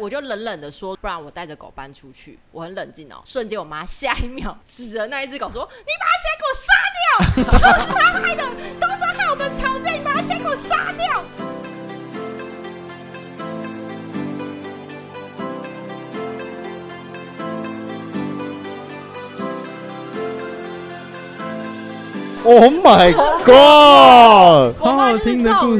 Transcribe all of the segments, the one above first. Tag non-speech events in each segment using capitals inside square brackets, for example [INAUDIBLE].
我就冷冷的说，不然我带着狗搬出去。我很冷静哦，瞬间我妈下一秒指着那一只狗说：“你把它先给我杀掉，都是他害的，都是他害我们吵架，你把它先给我杀掉。”，Oh my God！我妈就是这种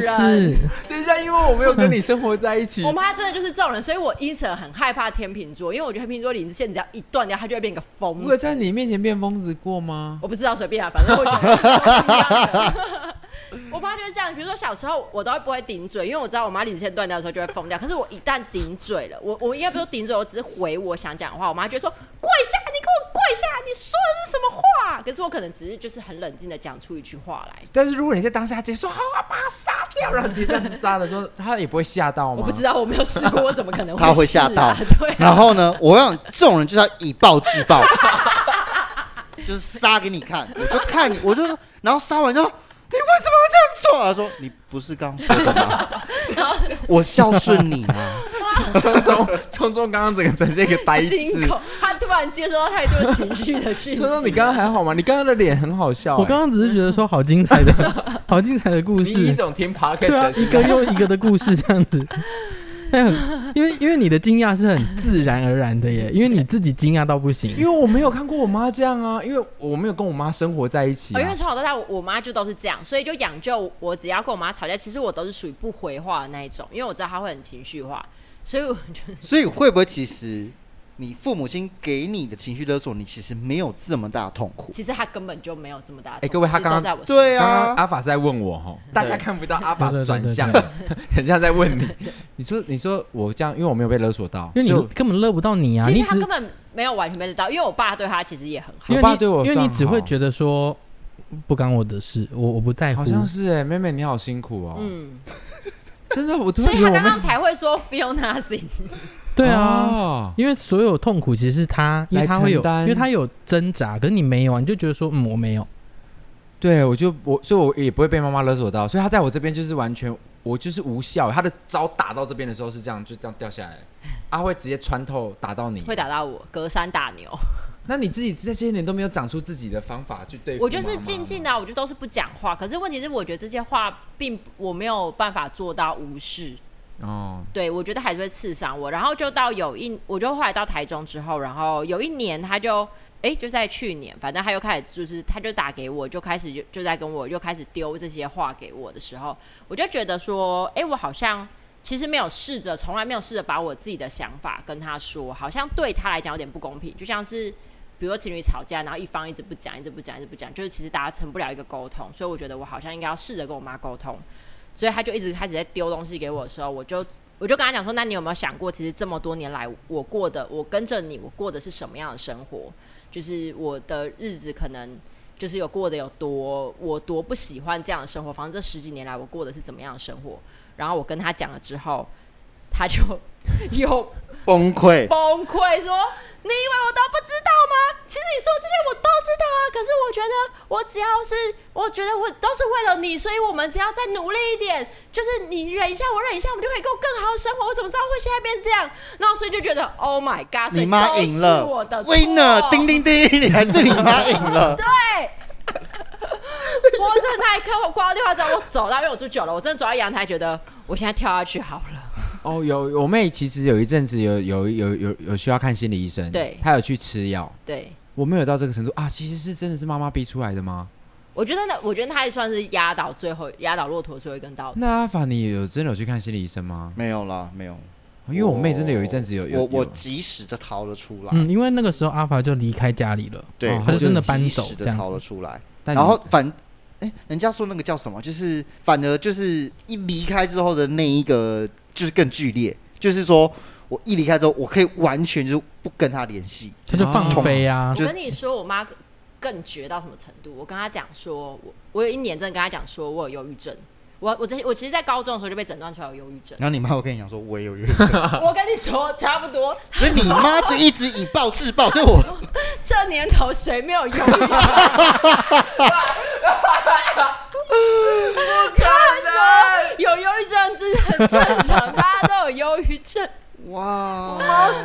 人。等一下，因为我没有跟你生活在一起。我妈真的就是这种人，所以我因此很害怕天秤座，因为我觉得天秤座理智线只要一断掉，他就会变个疯子。我有在你面前变疯子过吗？我不知道，随便啊，反正我觉得。我妈就是这样，比如说小时候我都会不会顶嘴，因为我知道我妈理智线断掉的时候就会疯掉。可是我一旦顶嘴了，我我应该不是顶嘴，我只是回我想讲的话，我妈就会说跪下，你给我跪下，你说的是什么话？可是我可能只是就是很冷静的讲出一句话来。但是如果你在当下直接说好，我要把他杀掉，然后直接这样子杀的时候，他也不会吓到吗？我不知道，我没有试过，我怎么可能会、[LAUGHS] 啊？他会吓到。[LAUGHS] 对、啊。然后呢，我想这种人就是要以暴制暴，[LAUGHS] 就是杀给你看，我就看你，我就然后杀完之后。你为什么要这样做？他说：“你不是刚说的吗？[LAUGHS] 我孝顺你吗！”聪聪聪聪刚刚整个呈现一个呆滞，他突然接收到太多情绪的讯息。聪聪，你刚刚还好吗？你刚刚的脸很好笑、欸。我刚刚只是觉得说好精彩的，[LAUGHS] 好精彩的故事。一种听 podcast 对啊，一个又一个的故事这样子。[LAUGHS] 因为因为你的惊讶是很自然而然的耶，因为你自己惊讶到不行。因为我没有看过我妈这样啊，因为我没有跟我妈生活在一起、啊哦。因为从小到大，我妈就都是这样，所以就养就我，只要跟我妈吵架，其实我都是属于不回话的那一种，因为我知道她会很情绪化，所以我就所以会不会其实？你父母亲给你的情绪勒索，你其实没有这么大痛苦。其实他根本就没有这么大。哎，各位，他刚刚对啊，刚刚阿法是在问我哈，大家看不到阿法转向，[LAUGHS] 很像在问你。你说，你说我这样，因为我没有被勒索到，因为你根本勒不到你啊。其实他根本没有完全被勒到，因为我爸对他其实也很好。我爸对我，因为你只会觉得说不干我的事，我我不在乎。好像是哎，妹妹你好辛苦哦。嗯，[LAUGHS] 真的，我所以他刚刚才会说 feel nothing。对啊、哦，因为所有痛苦其实是他，因为他会有，因为他有挣扎，可是你没有啊，你就觉得说，嗯，我没有。对，我就我，所以我也不会被妈妈勒索到，所以他在我这边就是完全，我就是无效。他的招打到这边的时候是这样，就这样掉下来，他、啊、会直接穿透打到你，会打到我，隔山打牛。那你自己这些年都没有长出自己的方法去对付？我就是静静的，我就都是不讲话。可是问题是，我觉得这些话并我没有办法做到无视。哦，对，我觉得还是会刺伤我。然后就到有一，我就后来到台中之后，然后有一年他就，哎，就在去年，反正他又开始就是，他就打给我，就开始就就在跟我，就开始丢这些话给我的时候，我就觉得说，哎，我好像其实没有试着，从来没有试着把我自己的想法跟他说，好像对他来讲有点不公平，就像是比如说情侣吵架，然后一方一直不讲，一直不讲，一直不讲，就是其实达成不了一个沟通，所以我觉得我好像应该要试着跟我妈沟通。所以他就一直开始在丢东西给我的时候，我就我就跟他讲说：“那你有没有想过，其实这么多年来我过的，我跟着你，我过的是什么样的生活？就是我的日子可能就是有过的有多，我多不喜欢这样的生活。反正这十几年来我过的是怎么样的生活？然后我跟他讲了之后，他就有。”崩溃，崩溃！说你以为我都不知道吗？其实你说这些我都知道啊。可是我觉得，我只要是，我觉得我都是为了你，所以我们只要再努力一点，就是你忍一下，我忍一下，我们就可以过更好的生活。我怎么知道会现在变这样？然后所以就觉得，Oh my God！你妈赢了，我的 Winner，叮叮叮，你还是你妈赢了。对，我真的那一刻我挂掉电话之后，我走到，因为我住久了，我真的走到阳台，觉得我现在跳下去好了。哦，有我妹其实有一阵子有有有有有需要看心理医生，对，她有去吃药，对，我没有到这个程度啊。其实是真的是妈妈逼出来的吗？我觉得那我觉得她也算是压倒最后压倒骆驼最后一根稻草。那阿法你有真的有去看心理医生吗？没有啦，没有，因为我妹真的有一阵子有有我我及时的逃了出来，嗯，因为那个时候阿法就离开家里了，对，他就真的搬走这样逃了出来，然后反哎、欸，人家说那个叫什么，就是反而就是一离开之后的那一个就是更剧烈。就是说，我一离开之后，我可以完全就不跟他联系，就是放飞啊。我跟你说，我妈更绝到什么程度？我跟她讲说，我我有一年真的跟她讲说，我有忧郁症。我我这我其实，在高中的时候就被诊断出来有忧郁症。然后你妈会跟你讲说，我也有忧郁症。[LAUGHS] 我跟你说，差不多。所以你妈就一直以暴制暴，所以我这年头谁没有忧郁症？[LAUGHS] 不可能，有忧郁症是很正常，大家都有忧郁症。哇，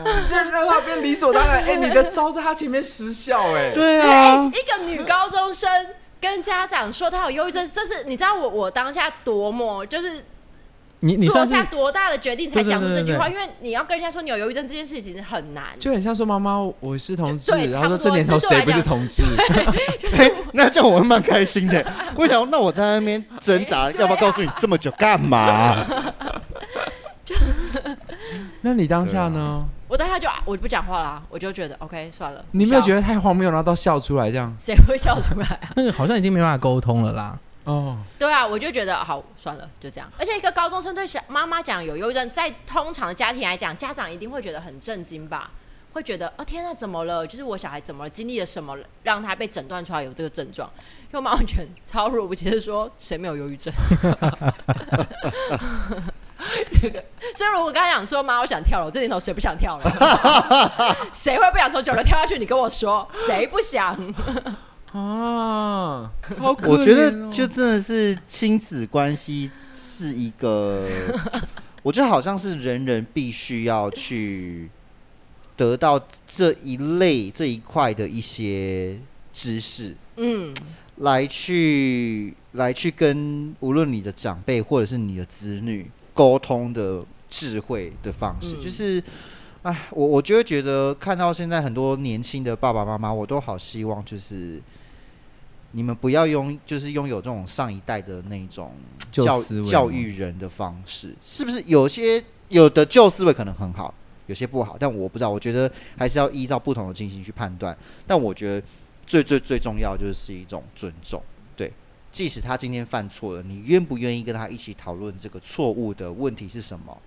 直接让他变理所当然。哎，你的招在他前面失效，哎，对啊，一个女高中生跟家长说他有忧郁症，这是你知道我我当下多么就是。你你做下多大的决定才讲出这句话？因为你要跟人家说你有忧郁症这件事情很难，就很像说妈妈我是同志，然后说这年头谁不是同志？[LAUGHS] [LAUGHS] 那这样我会蛮开心的。我想那我在那边挣扎，[LAUGHS] 要不要告诉你这么久干嘛？[LAUGHS] 那你当下呢？我当下就我就不讲话啦，我就觉得 OK 算了。你没有觉得太荒谬，然后到笑出来这样？谁会笑出来啊？[LAUGHS] 那个好像已经没办法沟通了啦。哦，对啊，我就觉得好算了，就这样。而且一个高中生对小妈妈讲有忧郁症，在通常的家庭来讲，家长一定会觉得很震惊吧？会觉得哦天哪，怎么了？就是我小孩怎么了？经历了什么，让他被诊断出来有这个症状？因为我妈完全 [LAUGHS] 超若无其实说谁没有忧郁症？这个，所以如果刚才讲说妈，我想跳楼，这年头谁不想跳楼？[LAUGHS] 谁会不想从九楼跳下去？你跟我说，谁不想？啊，我觉得就真的是亲子关系是一个，我觉得好像是人人必须要去得到这一类这一块的一些知识，嗯，来去来去跟无论你的长辈或者是你的子女沟通的智慧的方式，就是，哎，我我就会觉得看到现在很多年轻的爸爸妈妈，我都好希望就是。你们不要拥，就是拥有这种上一代的那种教教育人的方式，是不是？有些有的旧思维可能很好，有些不好，但我不知道。我觉得还是要依照不同的情形去判断。但我觉得最最最重要就是是一种尊重，对。即使他今天犯错了，你愿不愿意跟他一起讨论这个错误的问题是什么？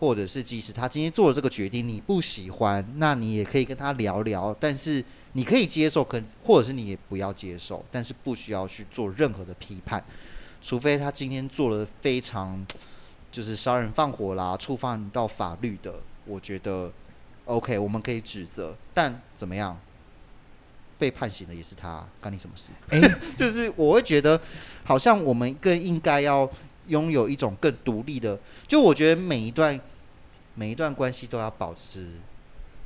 或者是即使他今天做了这个决定，你不喜欢，那你也可以跟他聊聊，但是。你可以接受，可或者是你也不要接受，但是不需要去做任何的批判，除非他今天做了非常就是杀人放火啦，触犯到法律的，我觉得 OK，我们可以指责，但怎么样被判刑的也是他，干你什么事？哎、欸，[LAUGHS] 就是我会觉得好像我们更应该要拥有一种更独立的，就我觉得每一段每一段关系都要保持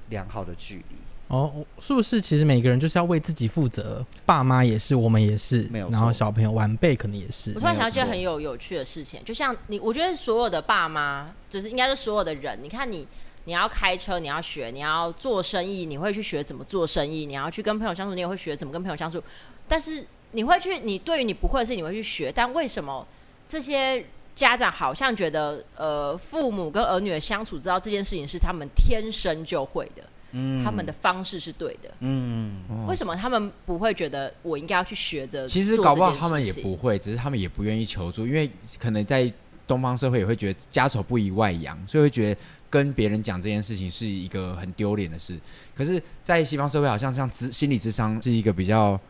良好的距离。哦，是不是？其实每个人就是要为自己负责，爸妈也是，我们也是，没有。然后小朋友晚辈可能也是。我突然想到一件很有有趣的事情，就像你，我觉得所有的爸妈，就是应该是所有的人。你看你，你要开车，你要学，你要做生意，你会去学怎么做生意；你要去跟朋友相处，你也会学怎么跟朋友相处。但是你会去，你对于你不会的事情，你会去学。但为什么这些家长好像觉得，呃，父母跟儿女的相处，知道这件事情是他们天生就会的？嗯他们的方式是对的。嗯，为什么他们不会觉得我应该要去学着？其实搞不好他们也不会，只是他们也不愿意求助，因为可能在东方社会也会觉得家丑不宜外扬，所以会觉得跟别人讲这件事情是一个很丢脸的事。可是，在西方社会，好像像咨心理智商是一个比较。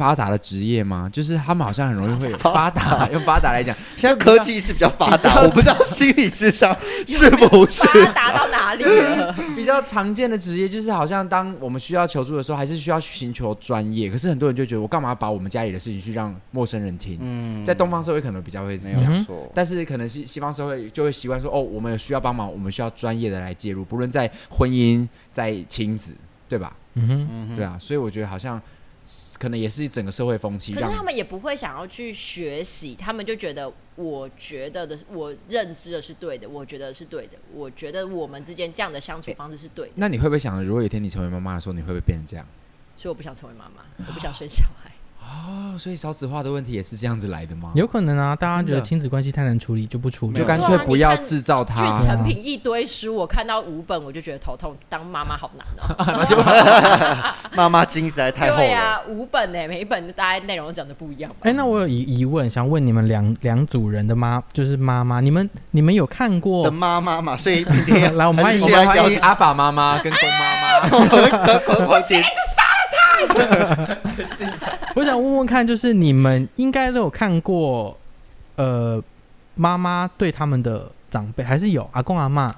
发达的职业吗？就是他们好像很容易会 [LAUGHS] 有发达，用发达来讲，现在科技是比较发达，我不知道 [LAUGHS] 心理智商是不是发达到哪里了。[LAUGHS] 比较常见的职业就是，好像当我们需要求助的时候，还是需要寻求专业。可是很多人就觉得，我干嘛把我们家里的事情去让陌生人听？嗯，在东方社会可能比较会这样说，但是可能西西方社会就会习惯说，哦，我们需要帮忙，我们需要专业的来介入，不论在婚姻、在亲子，对吧？嗯哼，对啊，所以我觉得好像。可能也是整个社会风气，可是他们也不会想要去学习，他们就觉得，我觉得的，我认知的是对的，我觉得是对的，我觉得我们之间这样的相处方式是对的。那你会不会想，如果有一天你成为妈妈的时候，你会不会变成这样？所以我不想成为妈妈，我不想生小孩。哦，所以少子化的问题也是这样子来的吗？有可能啊，大家觉得亲子关系太难处理，就不处理，就干脆不要制造它。去成品一堆书，我看到五本我就觉得头痛。当妈妈好难哦，[LAUGHS] 那就 [LAUGHS] 妈妈经实在太厚了。对啊，五本呢，每一本大概内容讲的不一样。哎，那我有疑疑问，想问你们两两组人的妈，就是妈妈，你们你们有看过的妈妈嘛？所以明天 [LAUGHS] 来，我们欢迎欢迎阿法妈妈跟公妈妈。我现在就杀了他。[LAUGHS] 我想问问看，就是你们应该都有看过，呃，妈妈对他们的长辈还是有阿公阿妈，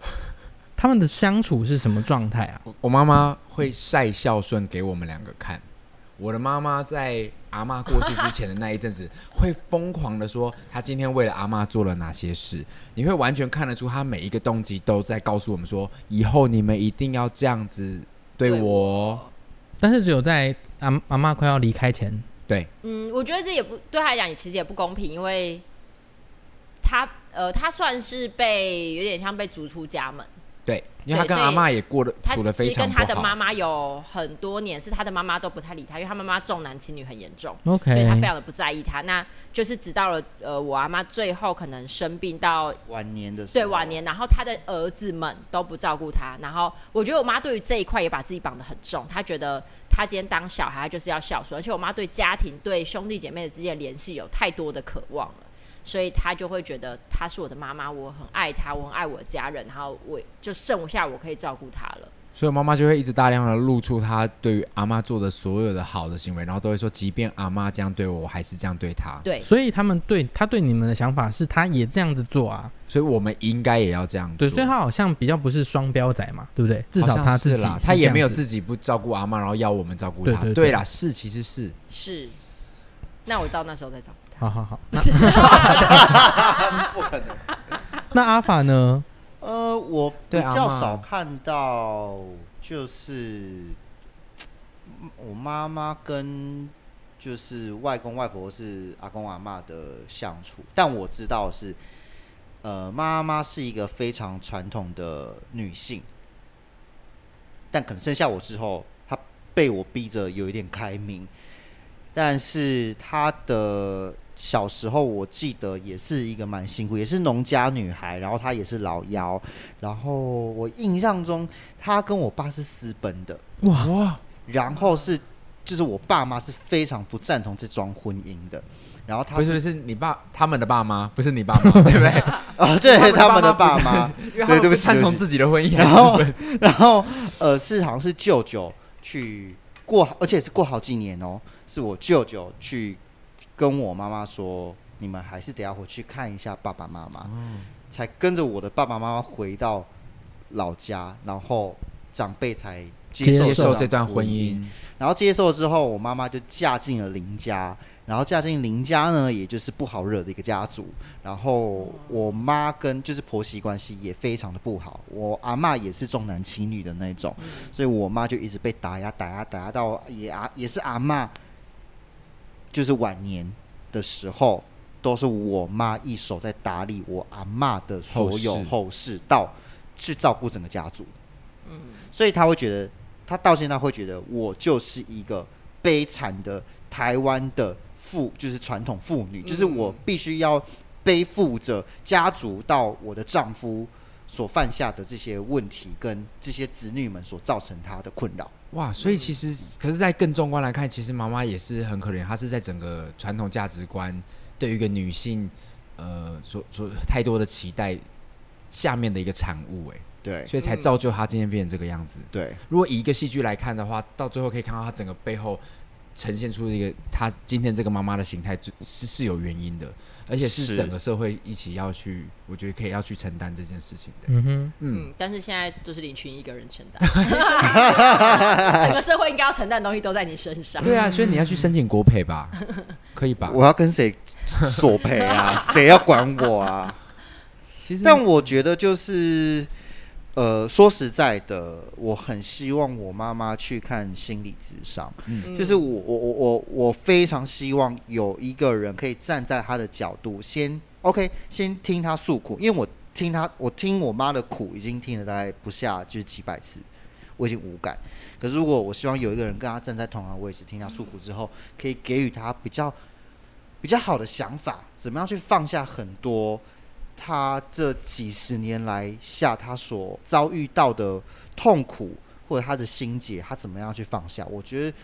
[LAUGHS] 他们的相处是什么状态啊？我妈妈会晒孝顺给我们两个看，我的妈妈在阿妈过世之前的那一阵子，会疯狂的说她今天为了阿妈做了哪些事。你会完全看得出她每一个动机都在告诉我们说，以后你们一定要这样子对我。但是只有在阿阿嬷快要离开前，对，嗯，我觉得这也不对他来讲，也其实也不公平，因为他呃，他算是被有点像被逐出家门。对，因为他跟阿妈也过得处的非常不好。他其实跟他的妈妈有很多年，是他的妈妈都不太理他，因为他妈妈重男轻女很严重，OK，所以他非常的不在意他。那就是直到了呃，我阿妈最后可能生病到晚年的时候，对晚年，然后他的儿子们都不照顾他，然后我觉得我妈对于这一块也把自己绑得很重，她觉得她今天当小孩就是要孝顺，而且我妈对家庭对兄弟姐妹之间的联系有太多的渴望了。所以他就会觉得她是我的妈妈，我很爱她，我很爱我的家人，然后我就剩下我可以照顾她了。所以妈妈就会一直大量的露出她对于阿妈做的所有的好的行为，然后都会说，即便阿妈这样对我，我还是这样对她。对，所以他们对他对你们的想法是，他也这样子做啊，所以我们应该也要这样做。对，所以他好像比较不是双标仔嘛，对不对？至少他自己，他也没有自己不照顾阿妈，然后要我们照顾他。对，对，对，对啦，是其实是是。那我到那时候再找。好好好，不是，不可能。[LAUGHS] 那阿法呢？呃，我比较少看到，就是我妈妈跟就是外公外婆是阿公阿妈的相处，但我知道是，呃，妈妈是一个非常传统的女性，但可能生下我之后，她被我逼着有一点开明，但是她的。小时候我记得也是一个蛮辛苦，也是农家女孩，然后她也是老幺，然后我印象中她跟我爸是私奔的，哇哇，然后是就是我爸妈是非常不赞同这桩婚姻的，然后他是不是是你爸他们的爸妈，不是你爸妈 [LAUGHS] 对不对？啊，对，他们的爸妈，对，对不起，赞同自己的婚姻，然后然后呃是好像是舅舅去过，而且是过好几年哦，是我舅舅去。跟我妈妈说，你们还是得要回去看一下爸爸妈妈，嗯、才跟着我的爸爸妈妈回到老家，然后长辈才接受，接受这段婚姻。然后接受之后，我妈妈就嫁进了林家，然后嫁进林家呢，也就是不好惹的一个家族。然后我妈跟就是婆媳关系也非常的不好，我阿妈也是重男轻女的那种，嗯、所以我妈就一直被打压打压打压到也阿也是阿嬷。就是晚年的时候，都是我妈一手在打理我阿嬷的所有后事，到去照顾整个家族。嗯，所以他会觉得，他到现在会觉得我就是一个悲惨的台湾的妇，就是传统妇女，就是我必须要背负着家族到我的丈夫所犯下的这些问题，跟这些子女们所造成他的困扰。哇，所以其实，可是，在更纵观来看，其实妈妈也是很可怜。她是在整个传统价值观对于一个女性，呃，所所太多的期待下面的一个产物，哎，对，所以才造就她今天变成这个样子。对，如果以一个戏剧来看的话，到最后可以看到她整个背后呈现出一个她今天这个妈妈的形态，是是有原因的。而且是整个社会一起要去，我觉得可以要去承担这件事情的。嗯哼，嗯，但是现在就是林群一个人承担，[LAUGHS] [LAUGHS] 整个社会应该要承担的东西都在你身上。对啊，所以你要去申请国赔吧，[LAUGHS] 可以吧？我要跟谁索赔啊？谁要管我啊？其实，但我觉得就是。呃，说实在的，我很希望我妈妈去看心理咨商，嗯，就是我我我我我非常希望有一个人可以站在她的角度，先 OK，先听她诉苦，因为我听她，我听我妈的苦已经听了大概不下就是几百次，我已经无感。可是如果我希望有一个人跟她站在同样的位置，听她诉苦之后，可以给予她比较比较好的想法，怎么样去放下很多。他这几十年来下，他所遭遇到的痛苦或者他的心结，他怎么样去放下？我觉得，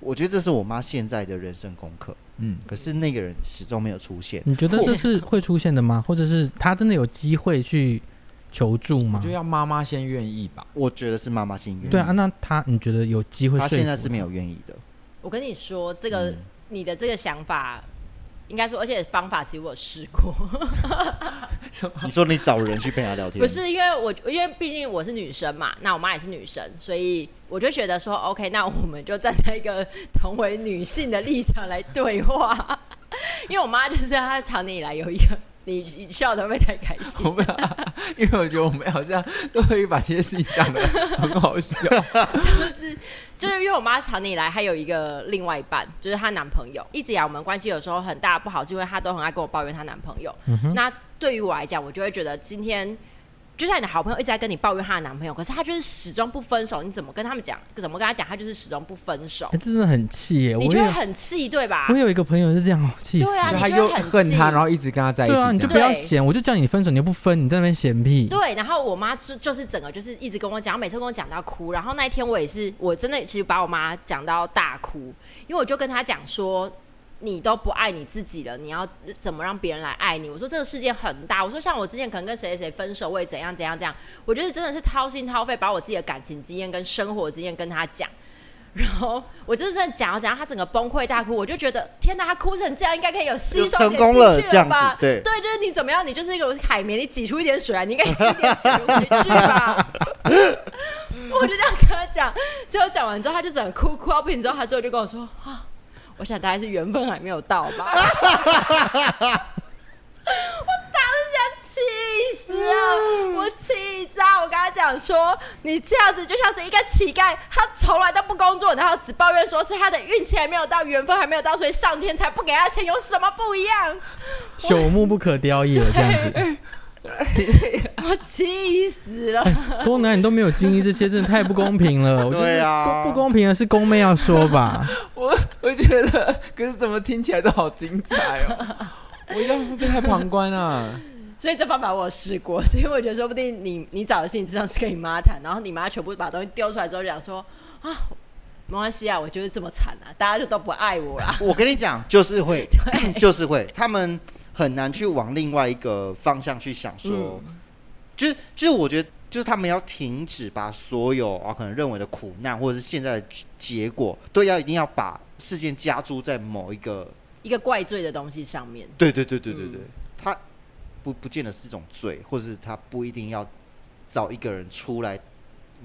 我觉得这是我妈现在的人生功课。嗯，可是那个人始终没有出现。你觉得这是会出现的吗？[LAUGHS] 或者是他真的有机会去求助吗？我觉得要妈妈先愿意吧。我觉得是妈妈先愿意。对啊，那他你觉得有机会？他现在是没有愿意的。我跟你说，这个、嗯、你的这个想法。应该说，而且方法其实我有试过，[LAUGHS] [LAUGHS] 你说你找人去陪他聊天？不是，因为我因为毕竟我是女生嘛，那我妈也是女生，所以我就觉得说，OK，那我们就站在一个同为女性的立场来对话。[LAUGHS] 因为我妈就是她长年以来有一个。你笑得会太开心？[LAUGHS] 我没有，因为我觉得我们好像都可以把这些事情讲的 [LAUGHS] 很好笑。[LAUGHS] 就是就是因为我妈常年以来还有一个另外一半，就是她男朋友。一直以来我们关系有时候很大不好，是因为她都很爱跟我抱怨她男朋友。嗯、那对于我来讲，我就会觉得今天。就像你的好朋友一直在跟你抱怨她的男朋友，可是她就是始终不分手。你怎么跟他们讲？怎么跟她讲？她就是始终不分手。欸、这真的很气耶！你觉得很气对吧？我有一个朋友是这样，气死。对啊，他又恨他，然后一直跟他在一起。对啊，你就不要嫌，我就叫你分手，你又不分，你在那边嫌屁。对，然后我妈就就是整个就是一直跟我讲，每次跟我讲到哭。然后那一天我也是，我真的其实把我妈讲到大哭，因为我就跟她讲说。你都不爱你自己了，你要怎么让别人来爱你？我说这个世界很大，我说像我之前可能跟谁谁谁分手，我也怎样怎样怎样。我觉得真的是掏心掏肺，把我自己的感情经验跟生活经验跟他讲。然后我就是在讲讲，他整个崩溃大哭，我就觉得天哪，他哭成这样，应该可以有吸收点进去了吧？了对对，就是你怎么样，你就是一个海绵，你挤出一点水来，你应该吸一点水回去吧？[LAUGHS] 我就这样跟他讲，最后讲完之后，他就整个哭哭到不行，之后他最后就跟我说啊。我想大概是缘分还没有到吧，[LAUGHS] 我当下气死了，我气炸！我跟他讲说，你这样子就像是一个乞丐，他从来都不工作，然后只抱怨说是他的运气还没有到，缘分还没有到，所以上天才不给他钱，有什么不一样？朽木不可雕也，这样子。[LAUGHS] [LAUGHS] 我气死了！宫男，你都没有经历这些，真的太不公平了。[LAUGHS] 我觉得啊，不公平的是宫妹要说吧。[LAUGHS] 我我觉得，可是怎么听起来都好精彩哦！我一定会不会太旁观啊？所以这方法我有试过，所以我觉得说不定你你找的心理咨商是跟你妈谈，然后你妈全部把东西丢出来之后，讲说啊，没关系啊，我就是这么惨啊，大家就都不爱我啦。我跟你讲，就是会，[COUGHS] 就是会，他们。很难去往另外一个方向去想说，嗯，就是就是我觉得，就是他们要停止把所有啊可能认为的苦难或者是现在的结果，都要一定要把事件加诸在某一个一个怪罪的东西上面。对对对对对对，嗯、他不不见得是种罪，或者是他不一定要找一个人出来。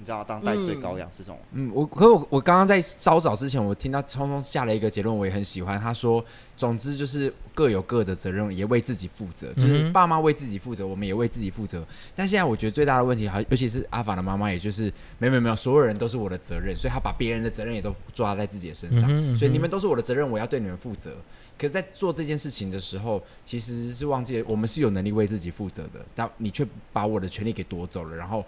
你知道当代最高羊这种，嗯，我可我我刚刚在稍早之前，我听到聪聪下了一个结论，我也很喜欢。他说，总之就是各有各的责任，也为自己负责。就是爸妈为自己负责，我们也为自己负责。但现在我觉得最大的问题，好，尤其是阿法的妈妈，也就是没有没有没有，所有人都是我的责任，所以他把别人的责任也都抓在自己的身上。所以你们都是我的责任，我要对你们负责。可是，在做这件事情的时候，其实是忘记了我们是有能力为自己负责的，但你却把我的权利给夺走了，然后。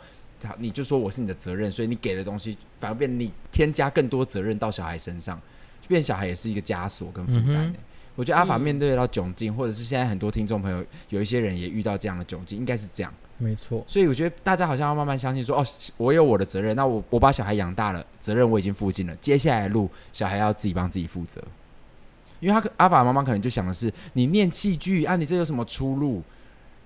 你就说我是你的责任，所以你给的东西反而变你添加更多责任到小孩身上，就变小孩也是一个枷锁跟负担。嗯、我觉得阿法面对到窘境，嗯、或者是现在很多听众朋友有一些人也遇到这样的窘境，应该是这样。没错。所以我觉得大家好像要慢慢相信说，哦，我有我的责任，那我我把小孩养大了，责任我已经负尽了，接下来的路小孩要自己帮自己负责。因为他阿法妈妈可能就想的是，你念戏剧啊，你这有什么出路？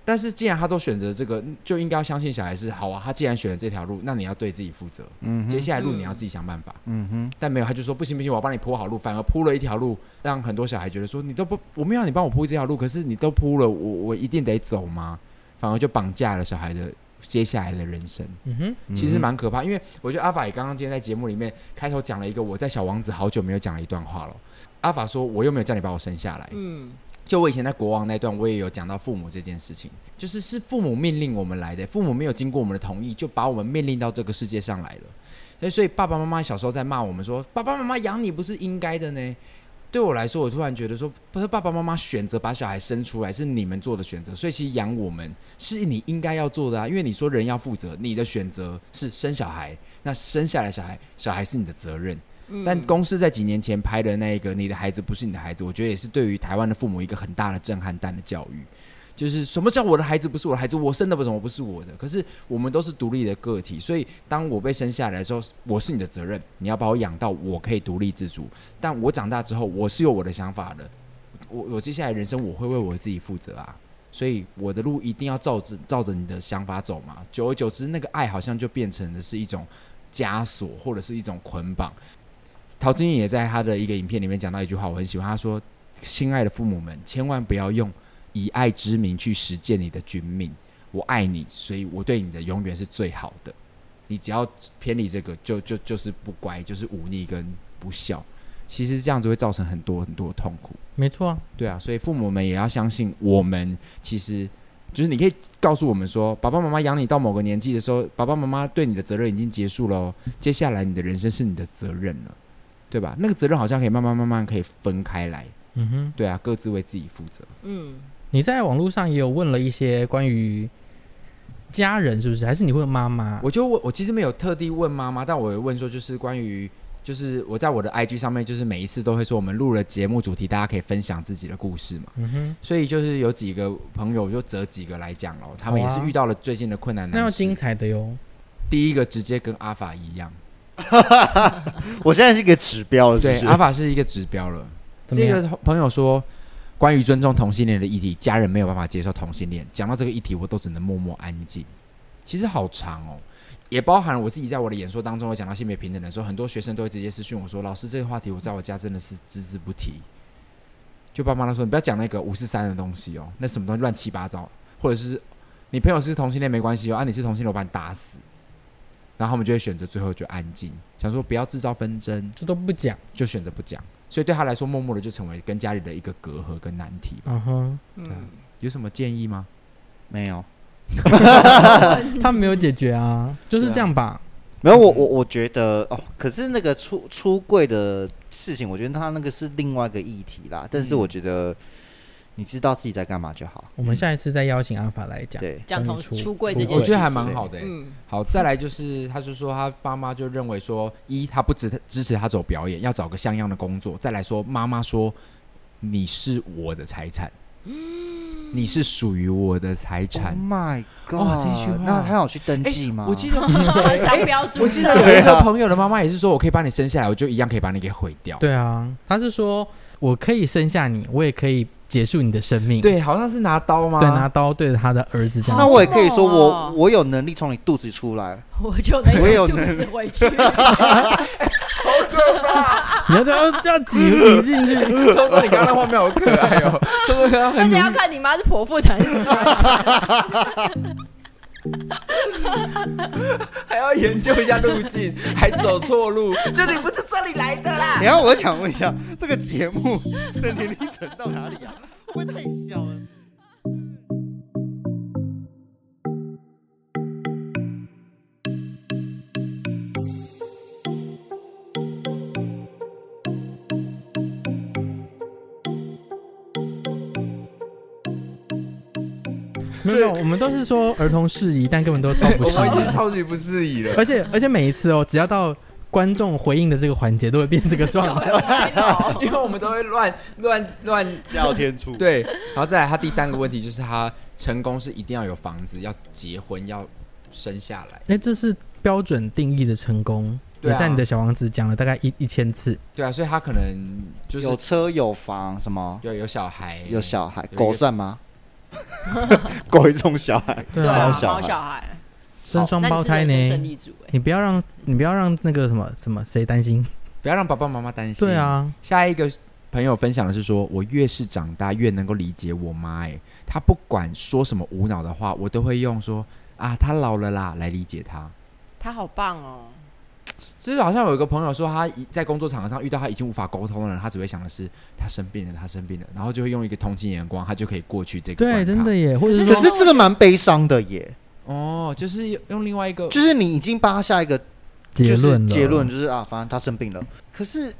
但是既然他都选择这个，就应该要相信小孩是好啊。他既然选了这条路，那你要对自己负责。嗯，接下来路你要自己想办法。嗯哼，但没有，他就说不行不行，我要帮你铺好路，反而铺了一条路，让很多小孩觉得说你都不，我没有让你帮我铺这条路，可是你都铺了，我我一定得走吗？反而就绑架了小孩的接下来的人生。嗯哼，其实蛮可怕，因为我觉得阿法也刚刚今天在节目里面开头讲了一个我在小王子好久没有讲了一段话了。阿法说，我又没有叫你把我生下来。嗯。就我以前在国王那段，我也有讲到父母这件事情，就是是父母命令我们来的，父母没有经过我们的同意，就把我们命令到这个世界上来了。所以，所以爸爸妈妈小时候在骂我们说：“爸爸妈妈养你不是应该的呢。”对我来说，我突然觉得说，不是爸爸妈妈选择把小孩生出来，是你们做的选择，所以其实养我们是你应该要做的啊。因为你说人要负责，你的选择是生小孩，那生下来小孩，小孩是你的责任。但公司在几年前拍的那个“你的孩子不是你的孩子”，我觉得也是对于台湾的父母一个很大的震撼弹的教育。就是什么叫我的孩子不是我的孩子？我生的为什么不是我的？可是我们都是独立的个体，所以当我被生下来的时候，我是你的责任，你要把我养到我可以独立自主。但我长大之后，我是有我的想法的。我我接下来人生我会为我自己负责啊，所以我的路一定要照着照着你的想法走嘛。久而久之，那个爱好像就变成的是一种枷锁，或者是一种捆绑。陶晶莹也在他的一个影片里面讲到一句话，我很喜欢。他说：“亲爱的父母们，千万不要用以爱之名去实践你的军命。我爱你，所以我对你的永远是最好的。你只要偏离这个，就就就是不乖，就是忤逆跟不孝。其实这样子会造成很多很多痛苦。没错啊，对啊，所以父母们也要相信，我们其实就是你可以告诉我们说，爸爸妈妈养你到某个年纪的时候，爸爸妈妈对你的责任已经结束了哦，接下来你的人生是你的责任了，对吧？那个责任好像可以慢慢慢慢可以分开来。嗯哼，对啊，各自为自己负责。嗯，你在网络上也有问了一些关于家人，是不是？还是你问妈妈？我就问，我其实没有特地问妈妈，但我有问说，就是关于。就是我在我的 IG 上面，就是每一次都会说我们录了节目主题，大家可以分享自己的故事嘛。嗯哼。所以就是有几个朋友就择几个来讲喽，他们也是遇到了最近的困难。那要精彩的哟。第一个直接跟阿法一样，[LAUGHS] 我现在是一个指标了，对，阿法是一个指标了。这个朋友说，关于尊重同性恋的议题，家人没有办法接受同性恋。讲到这个议题，我都只能默默安静。其实好长哦。也包含了我自己在我的演说当中，我讲到性别平等的时候，很多学生都会直接私讯我说：“老师，这个话题我在我家真的是只字不提。”就爸妈都说：“你不要讲那个五四三的东西哦，那什么东西乱七八糟，或者是你朋友是同性恋没关系哦，啊你是同性恋我把你打死。”然后他们就会选择最后就安静，想说不要制造纷争，这都不讲，就选择不讲。所以对他来说，默默的就成为跟家里的一个隔阂跟难题吧。嗯哼，对，有什么建议吗？没有。[LAUGHS] 他没有解决啊，就是这样吧。啊、没有，我我我觉得哦，可是那个出出柜的事情，我觉得他那个是另外一个议题啦。但是我觉得你知道自己在干嘛就好。我们下一次再邀请阿法来讲，对，讲同出柜这件事，我觉得还蛮好的、欸。嗯，好，再来就是，他就说他爸妈就认为说，一他不支支持他走表演，要找个像样的工作。再来说，妈妈说你是我的财产。嗯。你是属于我的财产。Oh my god！哇，这句话，那他有去登记吗？我记得是 [LAUGHS] 谁？商标注册。我记得有一个朋友的妈妈也是说，我可以把你生下来，我就一样可以把你给毁掉。对啊，他是说我可以生下你，我也可以结束你的生命。对，好像是拿刀吗？对，拿刀对着他的儿子这样。那我也可以说我我有能力从你肚子出来，我就能从肚子回去。[LAUGHS] 你要这样这样挤挤进去，聪哥，你刚刚画面好可爱哦！聪哥刚刚，而且要看你妈是剖腹产 [LAUGHS] [LAUGHS] 还要研究一下路径，还走错路，[LAUGHS] 就你不是这里来的啦！然后我想问一下，这个节目的年龄层到哪里啊？会不会太小了？没有，我们都是说儿童适宜，但根本都超不适宜。我们已经超级不适宜了。而且而且每一次哦，只要到观众回应的这个环节，都会变这个状态，[LAUGHS] 因为我们都会乱乱乱叫天出。对，然后再来，他第三个问题就是他成功是一定要有房子，要结婚，要生下来。哎，这是标准定义的成功。对、啊，在你的小王子讲了大概一一千次。对啊，所以他可能就是有车有房什么，有有小孩，有小孩，狗算吗？[LAUGHS] 狗一种小孩，对啊，小孩生双胞胎呢？你不要让你不要让那个什么什么谁担心，不要让爸爸妈妈担心。对啊，下一个朋友分享的是说，我越是长大越能够理解我妈。哎，她不管说什么无脑的话，我都会用说啊，她老了啦来理解她。她好棒哦。就是好像有一个朋友说，他在工作场合上遇到他已经无法沟通的人，他只会想的是他生病了，他生病了，然后就会用一个同情眼光，他就可以过去这个。对，真的耶。或者是可是这个蛮悲伤的耶。哦，就是用另外一个，就是你已经帮他下一个结论，结论就是啊，反正他生病了。可是，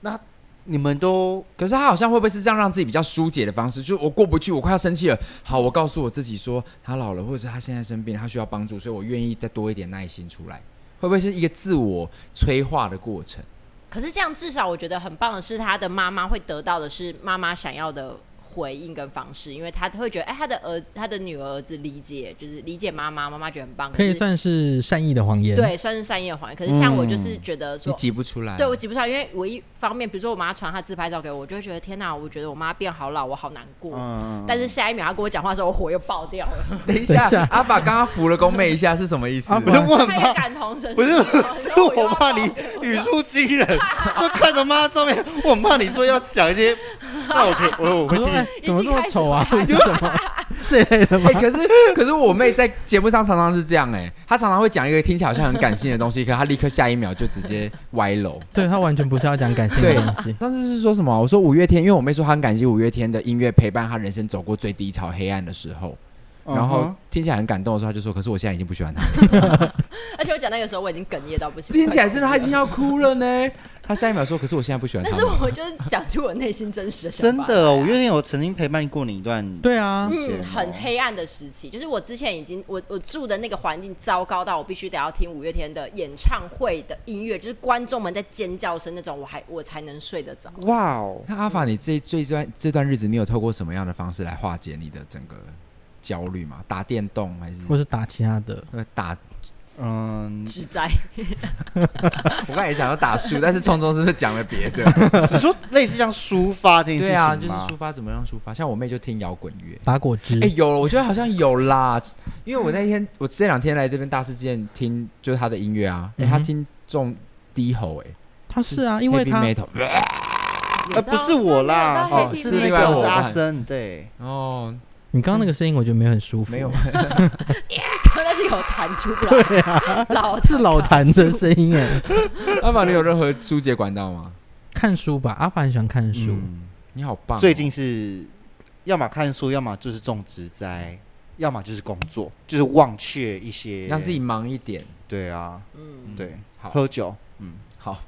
那你们都，可是他好像会不会是这样让自己比较疏解的方式？就我过不去，我快要生气了。好，我告诉我自己说，他老了，或者是他现在生病，他需要帮助，所以我愿意再多一点耐心出来。会不会是一个自我催化的过程？可是这样至少我觉得很棒的是，他的妈妈会得到的是妈妈想要的。回应跟方式，因为他会觉得，哎、欸，他的儿，他的女儿子理解，就是理解妈妈，妈妈觉得很棒，可，可以算是善意的谎言，对，算是善意的谎言。可是像我就是觉得说，嗯、你挤不出来，对我挤不出来，因为我一方面，比如说我妈传她自拍照给我，我就会觉得天哪，我觉得我妈变好老，我好难过。嗯、但是下一秒她跟我讲话的时候，我火又爆掉了。[LAUGHS] 等一下，阿爸刚刚扶了宫妹一下是什么意思？不是我很怕，感同身受，不是，是我怕你语出惊人，就看着妈照片，我很怕你说要讲一些。那我我我会听，怎么这么丑啊？为 [LAUGHS] 什么 [LAUGHS] 这类的吗？可是可是我妹在节目上常常是这样哎，她常常会讲一个听起来好像很感性的东西，可是她立刻下一秒就直接歪楼。[LAUGHS] 对，她完全不是要讲感性的东西。当时是说什么？我说五月天，因为我妹说她很感激五月天的音乐陪伴她人生走过最低潮、黑暗的时候。然后听起来很感动的时候，他就说：“可是我现在已经不喜欢他了。”而且我讲那个时候，我已经哽咽到不行。听起来真的他已经要哭了呢。他下一秒说：“可是我现在不喜欢他。”但是我就是讲出我内心真实的想法。真的，五月天我曾经陪伴过你一段对啊，嗯，很黑暗的时期。就是我之前已经我我住的那个环境糟糕到我必须得要听五月天的演唱会的音乐，就是观众们在尖叫声那种，我还我才能睡得着。哇哦！那阿法，你这这段这段日子，你有透过什么样的方式来化解你的整个？焦虑吗？打电动还是？或是打其他的？打，嗯。[LAUGHS] 我刚才也讲到打书，但是聪聪是不是讲了别的？[LAUGHS] 你说类似像抒发这件事情吗？对啊，就是抒发怎么样抒发？像我妹就听摇滚乐，打果汁。哎、欸，有，我觉得好像有啦。因为我那天，我这两天来这边大事件听，就是他的音乐啊。哎、欸，他听重低吼，哎，他是啊，因为他。呃，不是我啦，哦，是另外我是阿森，对，哦。你刚刚那个声音，我觉得没有很舒服。没有，刚刚是有弹出来。对啊，老是老弹的声音哎。阿法，你有任何疏解管道吗？看书吧，阿法很喜欢看书。你好棒。最近是要么看书，要么就是种植栽，要么就是工作，就是忘却一些，让自己忙一点。对啊，嗯，对，好，喝酒，嗯，好。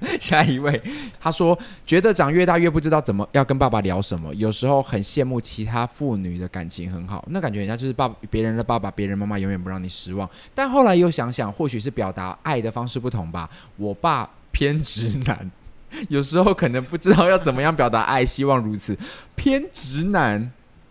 [LAUGHS] 下一位，他说觉得长越大越不知道怎么要跟爸爸聊什么，有时候很羡慕其他妇女的感情很好，那感觉人家就是爸别人的爸爸，别人妈妈永远不让你失望。但后来又想想，或许是表达爱的方式不同吧。我爸偏直男，[LAUGHS] 有时候可能不知道要怎么样表达爱，希望如此。偏直男，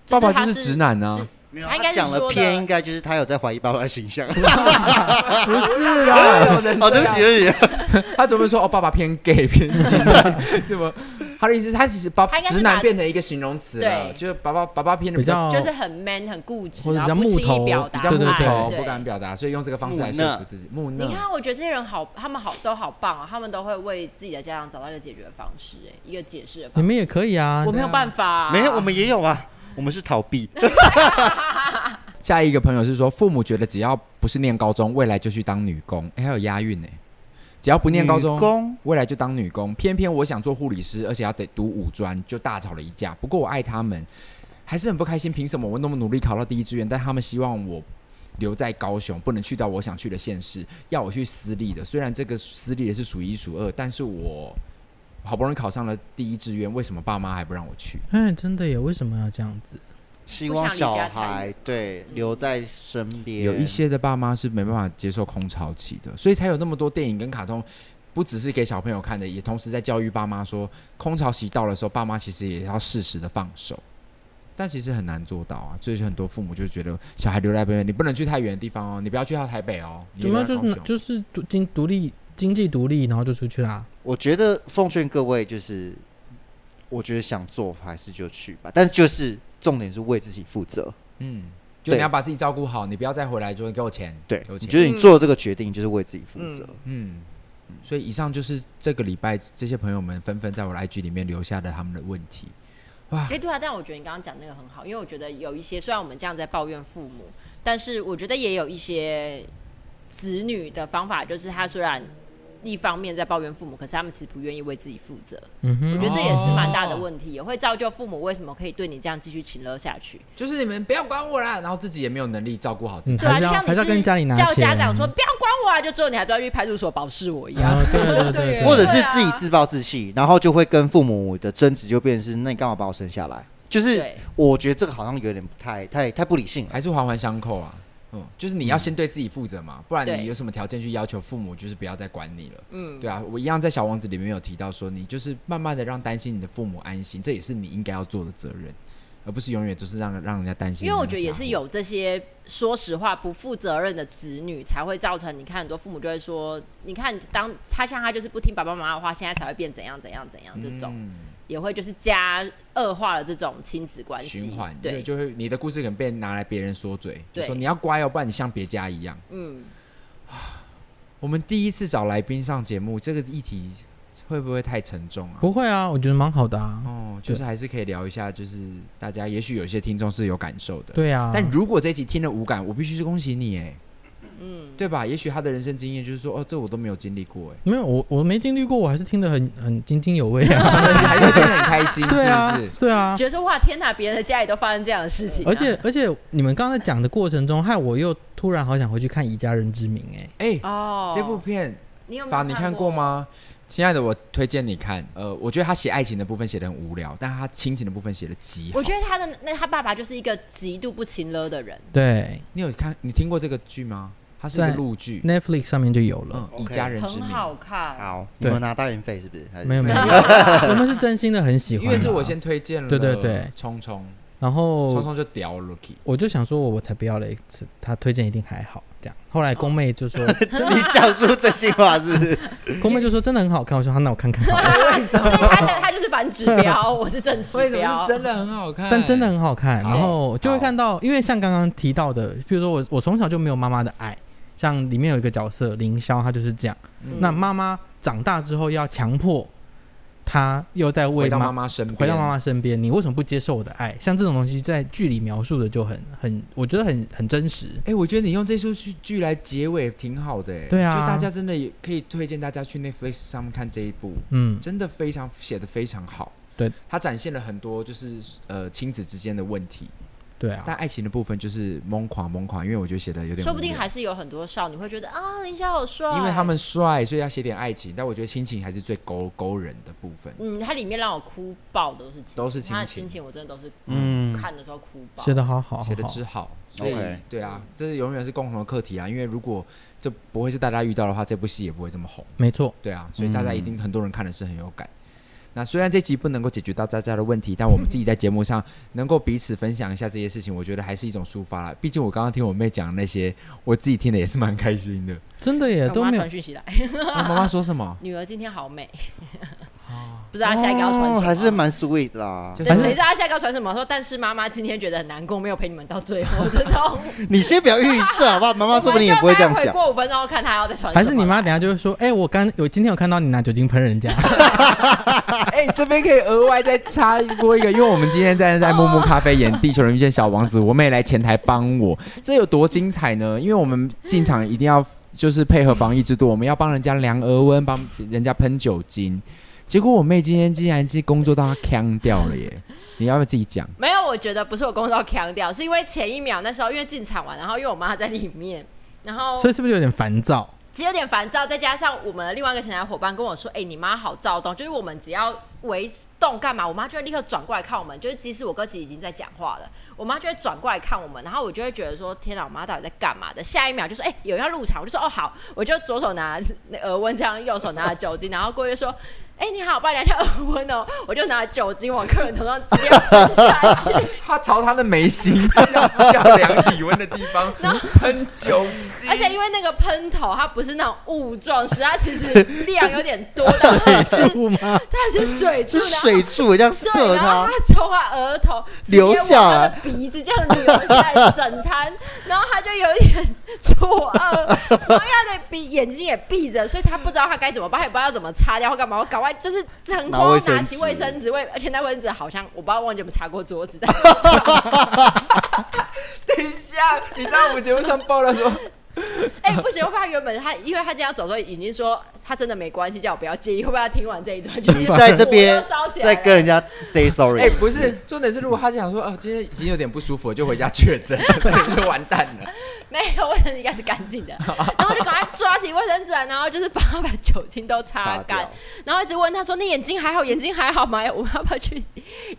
爸爸就是直男呢、啊。他应该讲了偏，应该就是他有在怀疑爸爸的形象。[LAUGHS] 不是啊，[LAUGHS] 哦，对不起，对不起，[LAUGHS] 他怎么说？哦，爸爸偏 gay 偏性的，是吗？他的意思是，他其实把直男变成一个形容词了，就是爸爸爸爸偏的比较，就是很 man 很固执，或者比较木头，比较木头，不敢表达，所以用这个方式来说服自己。木讷。你看，我觉得这些人好，他们好都好棒啊，他们都会为自己的家长找到一个解决的方式，哎，一个解释的方式。你们也可以啊，我没有办法，没有，我们也有啊。我们是逃避。[LAUGHS] 下一个朋友是说，父母觉得只要不是念高中，未来就去当女工。哎，还有押韵呢。只要不念高中，工未来就当女工。偏偏我想做护理师，而且要得读五专，就大吵了一架。不过我爱他们，还是很不开心。凭什么我那么努力考到第一志愿，但他们希望我留在高雄，不能去到我想去的县市，要我去私立的。虽然这个私立的是数一数二，但是我。好不容易考上了第一志愿，为什么爸妈还不让我去？哎，真的耶，为什么要这样子？希望小孩对留在身边。有一些的爸妈是没办法接受空巢期的，所以才有那么多电影跟卡通，不只是给小朋友看的，也同时在教育爸妈说，空巢期到的时候，爸妈其实也要适时的放手。但其实很难做到啊，所以很多父母就觉得小孩留在边，你不能去太远的地方哦，你不要去到台北哦。怎么就是就是独经独立经济独立，然后就出去啦。我觉得奉劝各位，就是我觉得想做还是就去吧，但是就是重点是为自己负责。嗯，就你要把自己照顾好，你不要再回来就会给我钱。对。你觉得你做这个决定就是为自己负责。嗯，嗯，所以以上就是这个礼拜这些朋友们纷纷在我的 IG 里面留下的他们的问题。哇，哎、欸，对啊，但我觉得你刚刚讲那个很好，因为我觉得有一些虽然我们这样在抱怨父母，但是我觉得也有一些子女的方法，就是他虽然。一方面在抱怨父母，可是他们其实不愿意为自己负责。嗯哼，我觉得这也是蛮大的问题，也会造就父母为什么可以对你这样继续勤劳下去。就是你们不要管我啦，然后自己也没有能力照顾好自己。对啊，就像你是跟家里拿叫家长说不要管我啊，就之后你还不要去派出所保释我一样。对对 [LAUGHS] 对，或者是自己自暴自弃，然后就会跟父母的争执就变成是，那你干嘛把我生下来？就是我觉得这个好像有点不太太太不理性，还是环环相扣啊。嗯，就是你要先对自己负责嘛，不然你有什么条件去要求父母，就是不要再管你了。嗯，对啊，我一样在小王子里面有提到说，你就是慢慢的让担心你的父母安心，这也是你应该要做的责任，而不是永远就是让让人家担心。因为我觉得也是有这些说实话不负责任的子女，才会造成你看很多父母就会说，你看当他像他就是不听爸爸妈妈的话，现在才会变怎样怎样怎样这种。嗯也会就是加恶化了这种亲子关系循环，对，就会你的故事可能被拿来别人说嘴，就说你要乖哦，不然你像别家一样。嗯，[SIGHS] 我们第一次找来宾上节目，这个议题会不会太沉重啊？不会啊，我觉得蛮好的啊。哦，就是还是可以聊一下，就是大家也许有些听众是有感受的。对啊，但如果这一集听了无感，我必须是恭喜你哎。嗯，对吧？也许他的人生经验就是说，哦，这我都没有经历过哎。没有，我我没经历过，我还是听得很很津津有味啊，[LAUGHS] 还是听得很开心，对啊，是不是？对啊，觉得说哇，天哪，别人的家里都发生这样的事情。而且而且，你们刚才讲的过程中，害我又突然好想回去看《以家人之名》哎哎哦，这部片你有没有你看过吗？亲爱的，我推荐你看。呃，我觉得他写爱情的部分写的很无聊，但他亲情的部分写的极好。我觉得他的那他爸爸就是一个极度不情勒的人。对，你有看你听过这个剧吗？它是一个陆剧，Netflix 上面就有了，《以家人之名》很好看。好，你们拿代言费是不是？没有没有，[LAUGHS] 我们是真心的很喜欢，因为是我先推荐了。对对对，聪聪，然后聪聪就屌 Lucky，我就想说，我才不要了一次，他推荐一定还好。这样，后来宫妹就说：“ [LAUGHS] 你讲出真心话是不是？” [LAUGHS] 宫妹就说：“真的很好看。”我说：“好，那我看看。[LAUGHS] ”为什么？他他就是反指标，我是正指标。为什么？真的很好看，但真的很好看。然后就会看到，因为像刚刚提到的，比如说我，我从小就没有妈妈的爱。像里面有一个角色凌霄，他就是这样。嗯、那妈妈长大之后要强迫他又在为回到妈妈身边，回到妈妈身边。你为什么不接受我的爱？像这种东西在剧里描述的就很很，我觉得很很真实。哎、欸，我觉得你用这出剧剧来结尾挺好的。哎，对啊，就大家真的也可以推荐大家去 Netflix 上面看这一部。嗯，真的非常写的非常好。对，它展现了很多就是呃亲子之间的问题。对啊，但爱情的部分就是懵狂懵狂，因为我觉得写的有点，说不定还是有很多少女会觉得啊，凌霄好帅，因为他们帅，所以要写点爱情。但我觉得亲情还是最勾勾人的部分。嗯，它里面让我哭爆都是都是亲情，他的亲情我真的都是嗯看的时候哭爆。写的好好，写的之好。所以对啊，这是永远是共同的课题啊。因为如果这不会是大家遇到的话，这部戏也不会这么红。没错，对啊，所以大家一定很多人看的是很有感。那虽然这集不能够解决到大家的问题，但我们自己在节目上能够彼此分享一下这些事情，我觉得还是一种抒发啦。毕竟我刚刚听我妹讲的那些，我自己听的也是蛮开心的。真的耶，都没有传讯息来。妈妈说什么？女儿今天好美。不知道他下一个要传什么，还是蛮 sweet 的啦。谁知道他下一个要传什么？说，但是妈妈今天觉得很难过，没有陪你们到最后。[LAUGHS] 这种，你先不要预设好不好？妈妈说不定也不会这样讲。过五分钟看他要再传什么。还是你妈等下就会说，哎，我刚有今天有看到你拿酒精喷人家。[LAUGHS] 哎，这边可以额外再插播一个，因为我们今天在在木木咖啡演《地球人遇见小王子》，我妹来前台帮我，这有多精彩呢？因为我们进场一定要就是配合防疫制度，我们要帮人家量额温，帮人家喷酒精。结果我妹今天竟然是工作到她腔掉了耶！[LAUGHS] 你要不要自己讲？没有，我觉得不是我工作到呛掉，是因为前一秒那时候因为进场完，然后因为我妈在里面，然后所以是不是有点烦躁？其实有点烦躁，再加上我们的另外一个前台伙伴跟我说：“哎、欸，你妈好躁动，就是我们只要微动干嘛，我妈就会立刻转过来看我们。就是即使我哥其实已经在讲话了，我妈就会转过来看我们，然后我就会觉得说：天哪，我妈到底在干嘛的？下一秒就说：哎、欸，有人要入场，我就说：哦好，我就左手拿那额温枪，右手拿酒精，然后过去说。”哎、欸，你好，帮你量一下额温哦。[LAUGHS] 我就拿酒精往客人头上直接喷下去。[LAUGHS] 他朝他的眉心 [LAUGHS] 要要量体温的地方，然后喷酒精。而且因为那个喷头它不是那种雾状，是它其实量有点多的。水柱吗？它是水柱，是水柱这样射他。然后他从他额头流下来，鼻子这样流下来整滩，然后他就有点错愕，然后他的鼻眼睛也闭着，所以他不知道他该怎么办，也不知道要怎么擦掉或干嘛，我搞完。就是成功，拿起卫生纸，卫而且那卫生纸好像我不知道忘记有没有擦过桌子。但 [LAUGHS] 等一下，你知道我们节目上爆料说。哎、欸，不行！我怕原本他，因为他今天要走的时候已经说他真的没关系，叫我不要介意。会不会他听完这一段，[LAUGHS] 就是在这边在跟人家 say sorry？哎、欸，不是，重点是如果他想说哦，今天已经有点不舒服了，就回家确诊，[LAUGHS] 那就完蛋了。没有，卫生纸应该是干净的。[LAUGHS] 然后就赶快抓起卫生纸来，然后就是帮他把酒精都擦干，擦然后一直问他说：“你眼睛还好？眼睛还好吗？我要不要去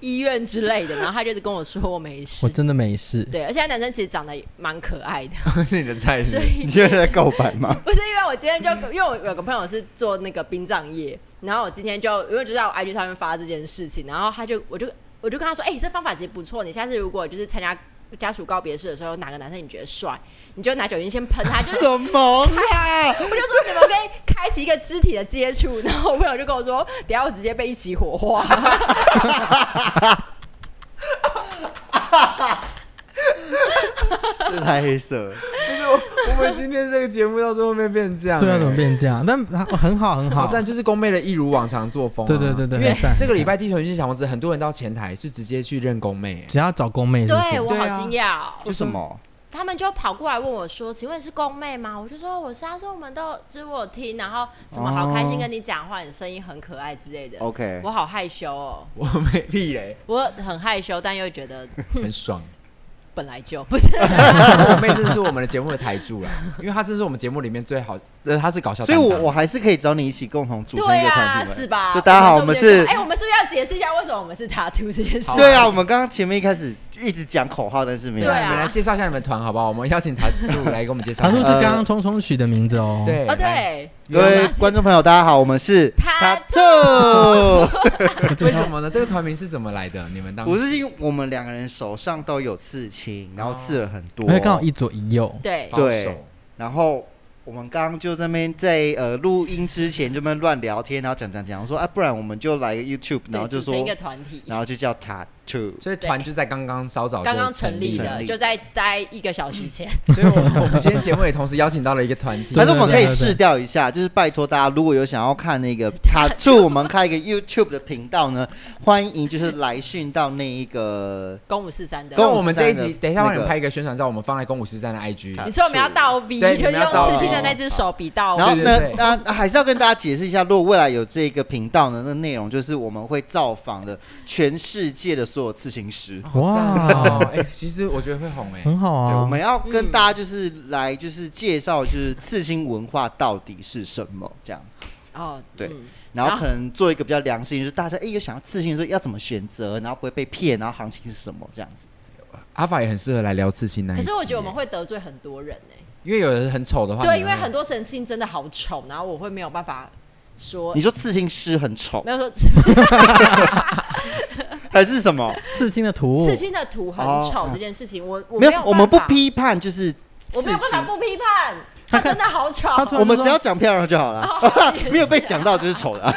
医院之类的？”然后他就是跟我说：“我没事，我真的没事。”对，而且男生其实长得蛮可爱的，是你的菜是。你现在在告白吗？不是，因为我今天就因为我有个朋友是做那个殡葬业，然后我今天就因为就在我 IG 上面发这件事情，然后他就我就我就跟他说，哎、欸，这方法其实不错，你下次如果就是参加家属告别式的时候，哪个男生你觉得帅，你就拿酒精先喷他，就是什么啊？[LAUGHS] 我就说你们可以开启一个肢体的接触，然后我朋友就跟我说，等下我直接被一起火化。[LAUGHS] [LAUGHS] 这太黑色了。我们今天这个节目到最后面变成这样，对啊，怎么变成这样？但很好很好，这样就是宫妹的一如往常作风。对对对对，因为这个礼拜地球仪小王子很多人到前台是直接去认宫妹，只要找宫妹。对我好惊讶，为什么？他们就跑过来问我说：“请问是宫妹吗？”我就说：“我是。”他说：“我们都就是我听，然后什么好开心跟你讲话，你的声音很可爱之类的。” OK，我好害羞哦，我没屁嘞，我很害羞，但又觉得很爽。本来就不是，[LAUGHS] 我妹真的是我们的节目的台柱啦，因为她真是我们节目里面最好，呃，她是搞笑，所以我我还是可以找你一起共同组成一个团体，是吧？就大家好，我们是，哎，我们是不是要解释一下为什么我们是 Tattoo 这件事？对啊，我们刚刚前面一开始一直讲口号，但是没有。对啊，来介绍一下你们团好不好？我们邀请 Tattoo 来给我们介绍。Tattoo 是刚刚聪聪取的名字哦。对，哦对。[LAUGHS] 各位观众朋友，大家好，我们是 Tattoo。为什么呢？这个团名是怎么来的？你们当时 [LAUGHS] 不是因为我们两个人手上都有刺青，然后刺了很多，因为刚好一左一右。对对，然后我们刚刚就在那边在呃录音之前就那边乱聊天，然后讲讲讲说啊，不然我们就来个 YouTube，然后就说一个团体，然后就叫 Tattoo。所以团就在刚刚稍早刚刚成立的，就在待一个小时前。所以，我们我们今天节目也同时邀请到了一个团体，但是我们可以试调一下，就是拜托大家，如果有想要看那个 Tattoo，我们开一个 YouTube 的频道呢，[LAUGHS] 欢迎就是来讯到那一个公五四三的。跟我们这一集，等一下帮你们拍一个宣传照，我们放在公五四三的 IG。你说我们要倒 V，就用刺青的那只手比倒 V。然后呢，那还是要跟大家解释一下，如果未来有这个频道呢，那内容就是我们会造访的全世界的所有刺青师。哇，哎，其实我觉得会红哎，很好啊。我们要跟大家就是来就是介绍就是刺青文化到底是什么这样子哦，对，然后可能做一个比较良心，就是大家哎有想要刺青的时候要怎么选择，然后不会被骗，然后行情是什么这样子。阿法也很适合来聊刺青呢。可是我觉得我们会得罪很多人哎，因为有人很丑的话，对，因为很多刺青真的好丑，然后我会没有办法说。你说刺青师很丑，没有说。还是什么？[LAUGHS] 刺青的图？刺青的图很丑这件事情，我我没有，我们不批判，就是我没有办法不批判，[LAUGHS] 他真的好丑。我们只要讲漂亮就好了，[LAUGHS] 没有被讲到就是丑的。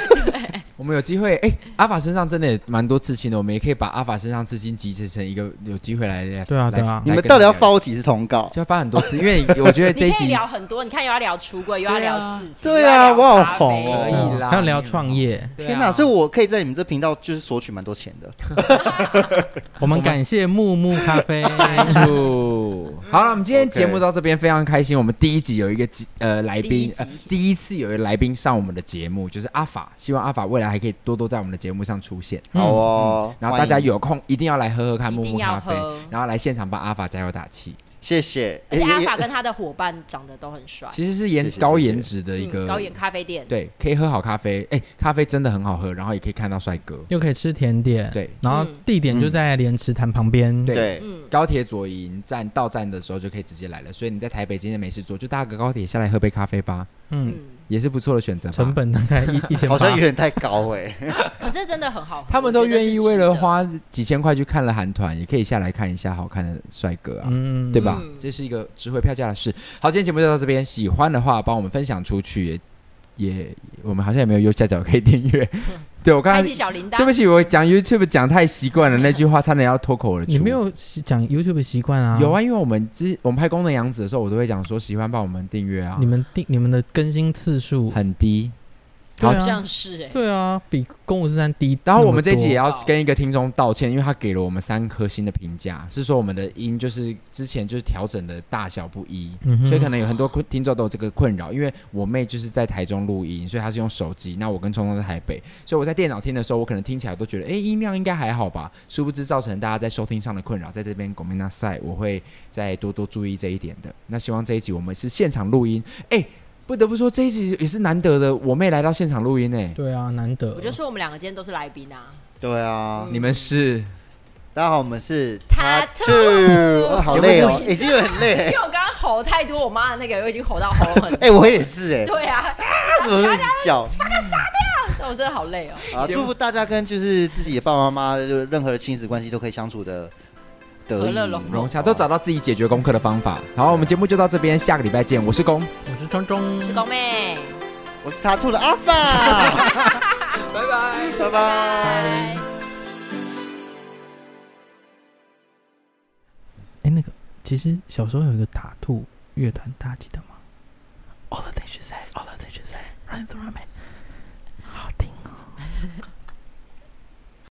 我们有机会，哎，阿法身上真的也蛮多刺青的，我们也可以把阿法身上刺青集结成一个有机会来对啊对啊。你们到底要发我几次通告？就要发很多次，因为我觉得这一集 [LAUGHS] 聊很多，你看又要聊出柜，又要聊刺青，对啊，我好红可以啦，还要聊创业，天哪！所以我可以在你们这频道就是索取蛮多钱的。[LAUGHS] [LAUGHS] 我们感谢木木咖啡。好了，我们今天节目到这边非常开心，我们第一集有一个呃来宾，呃第一次有一个来宾上我们的节目，就是阿法，希望阿法未来还可以多多在我们的节目上出现，好哦。然后大家有空一定要来喝喝看木木咖啡，然后来现场帮阿法加油打气，谢谢。而且阿法跟他的伙伴长得都很帅，其实是颜高颜值的一个高颜咖啡店，对，可以喝好咖啡，哎，咖啡真的很好喝，然后也可以看到帅哥，又可以吃甜点，对，然后地点就在莲池潭旁边，对，高铁左营站到站的时候就可以直接来了，所以你在台北今天没事做，就搭个高铁下来喝杯咖啡吧，嗯。也是不错的选择，成本大概一 [LAUGHS] 一千，好像有点太高哎。[LAUGHS] 可是真的很好，他们都愿意为了花几千块去看了韩团，也可以下来看一下好看的帅哥啊，嗯，对吧？这是一个值回票价的事。好，今天节目就到这边，喜欢的话帮我们分享出去。也，我们好像也没有右下角可以订阅。[LAUGHS] 对，我刚刚对不起，我讲 YouTube 讲太习惯了，那句话差点要脱口而出。你没有讲 YouTube 习惯啊？有啊，因为我们之我们拍功能杨子的时候，我都会讲说喜欢帮我们订阅啊。你们订你们的更新次数很低。好像是哎，对啊，比公五十三低。然后我们这集也要跟一个听众道歉，因为他给了我们三颗星的评价，是说我们的音就是之前就是调整的大小不一，所以可能有很多听众都有这个困扰。因为我妹就是在台中录音，所以她是用手机，那我跟聪聪在台北，所以我在电脑听的时候，我可能听起来都觉得，哎，音量应该还好吧？殊不知造成大家在收听上的困扰，在这边狗命那赛，我会再多多注意这一点的。那希望这一集我们是现场录音，哎。不得不说，这一集也是难得的，我妹来到现场录音诶。对啊，难得。我就说我们两个今天都是来宾啊。对啊，你们是？大家好，我们是 Tattoo。好累哦，已经有很累。[LAUGHS] 因为我刚刚吼太多，我妈的那个我已经吼到喉咙很。[LAUGHS] 哎，我也是哎。对啊，[LAUGHS] 怎么一直叫？把它杀掉！我真的好累哦。啊，祝福大家跟就是自己的爸爸妈妈，就任何的亲子关系都可以相处的。和乐融融洽，都找到自己解决功课的方法。好，我们节目就到这边，下个礼拜见。我是公，我是中中，我是公妹，我是 Tattoo 的阿法。[LAUGHS] 拜拜，拜拜。哎，那个，其实小时候有一个 Tattoo。乐团，大家记得吗？All the things you say, all the things you say, running through my mind，好听哦。